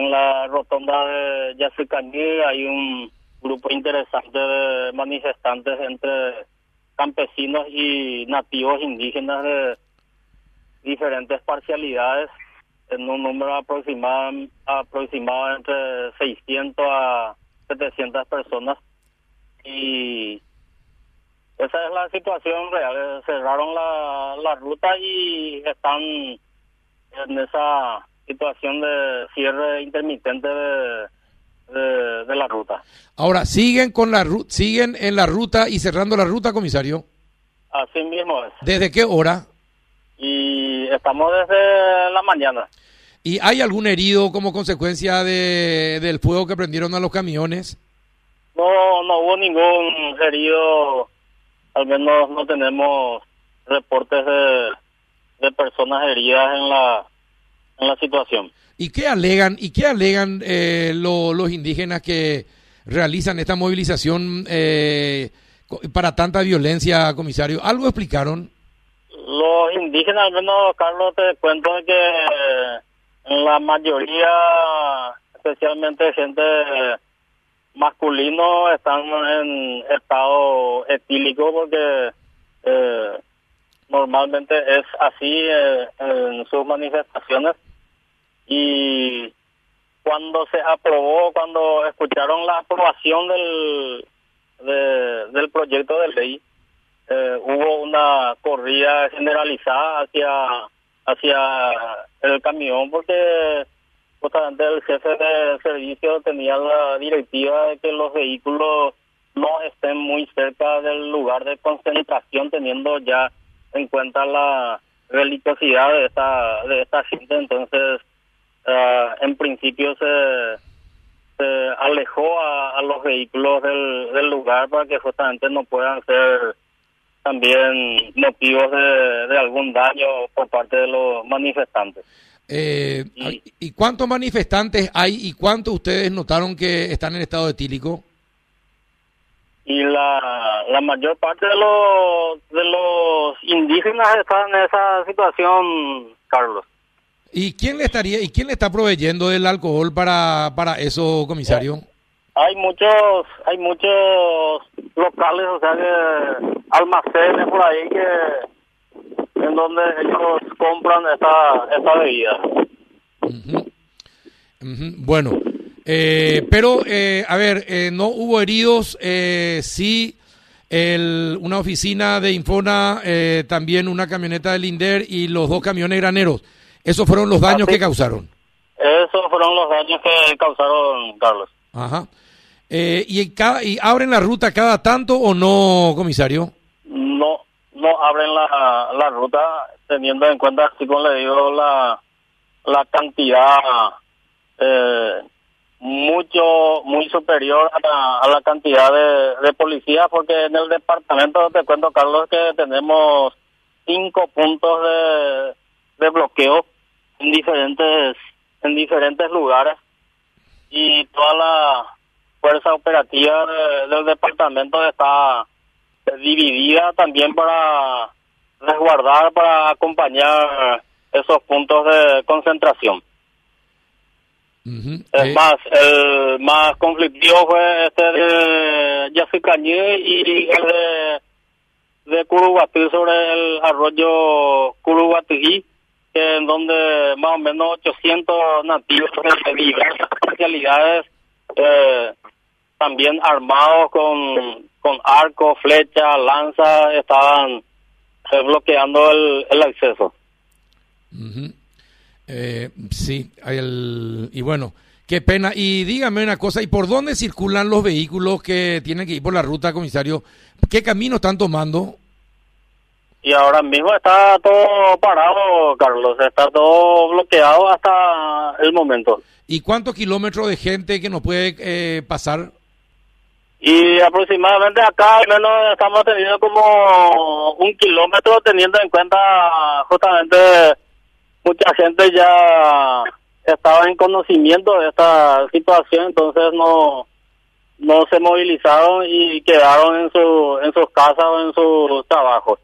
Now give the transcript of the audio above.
en la rotonda de Yacicaní hay un grupo interesante de manifestantes entre campesinos y nativos indígenas de diferentes parcialidades en un número aproximado, aproximado entre 600 a 700 personas y esa es la situación real. Cerraron la ruta y están en esa situación de cierre intermitente de, de, la ruta. Ahora, ¿siguen con la siguen en la ruta y cerrando la ruta, comisario? Así mismo es. ¿Desde qué hora? Y estamos desde la mañana. ¿Y hay algún herido como consecuencia de, del fuego que prendieron a los camiones? No, no hubo ningún herido, al menos no tenemos reportes de, de personas heridas en la en la situación. ¿Y qué alegan y qué alegan eh, los indígenas que realizan esta movilización eh, para tanta violencia, comisario? ¿Algo explicaron? Los indígenas, al menos, Carlos, te cuento que en la mayoría, especialmente gente masculino, están en estado etílico porque eh, normalmente es así en sus manifestaciones y cuando se aprobó, cuando escucharon la aprobación del, del proyecto de ley, eh, hubo una corrida generalizada hacia, hacia el camión porque justamente el jefe de servicio tenía la directiva de que los vehículos no estén muy cerca del lugar de concentración teniendo ya en cuenta la religiosidad de esta de esta gente. Entonces uh, en principio se, se alejó a, los vehículos del, del, lugar para que justamente no puedan ser también motivos de, de algún daño por parte de los manifestantes. Eh, y, cuántos manifestantes hay y cuántos ustedes notaron que están en estado etílico? Y la, la mayor parte de los, de los indígenas están en esa situación, Carlos. ¿Y quién le estaría y quién le está proveyendo el alcohol para para eso, comisario? Hay muchos hay muchos locales, o sea que almacenes por ahí que en donde ellos compran esta esta bebida. Bueno, eh, pero eh, a ver, eh, no hubo heridos, eh, sí. El, una oficina de Infona, eh, también una camioneta del Linder y los dos camiones graneros. Esos fueron los daños que causaron. Esos fueron los daños que causaron, Carlos. Ajá. Eh, ¿y, cada, ¿Y abren la ruta cada tanto o no, comisario? No, no abren la, la ruta teniendo en cuenta, así como le digo, la, la cantidad eh, mucho, muy superior a la, a la cantidad de, de policías, porque en el departamento, te cuento, Carlos, que tenemos cinco puntos de, de bloqueo en diferentes en diferentes lugares y toda la fuerza operativa del departamento está dividida también para resguardar, para acompañar esos puntos de concentración. Es eh, más, el más conflictivo fue este de Yacicañí y el de, de Curuguatí sobre el arroyo Curuguatí en donde más o menos 800 nativos de diversas especialidades, eh, también armados con, con arco, flecha, lanza, estaban bloqueando el, el acceso. eh, sí, el, y bueno, qué pena. Y dígame una cosa, ¿y por dónde circulan los vehículos que tienen que ir por la ruta, comisario? ¿Qué camino están tomando? Y ahora mismo está todo parado, Carlos, está todo bloqueado hasta el momento. ¿Y cuántos kilómetros de gente que nos puede eh, pasar? Y aproximadamente acá al menos estamos teniendo como un kilómetro teniendo en cuenta justamente mucha gente ya estaba en conocimiento de esta situación, entonces no no se movilizaron y quedaron en su en sus casas o en sus trabajos.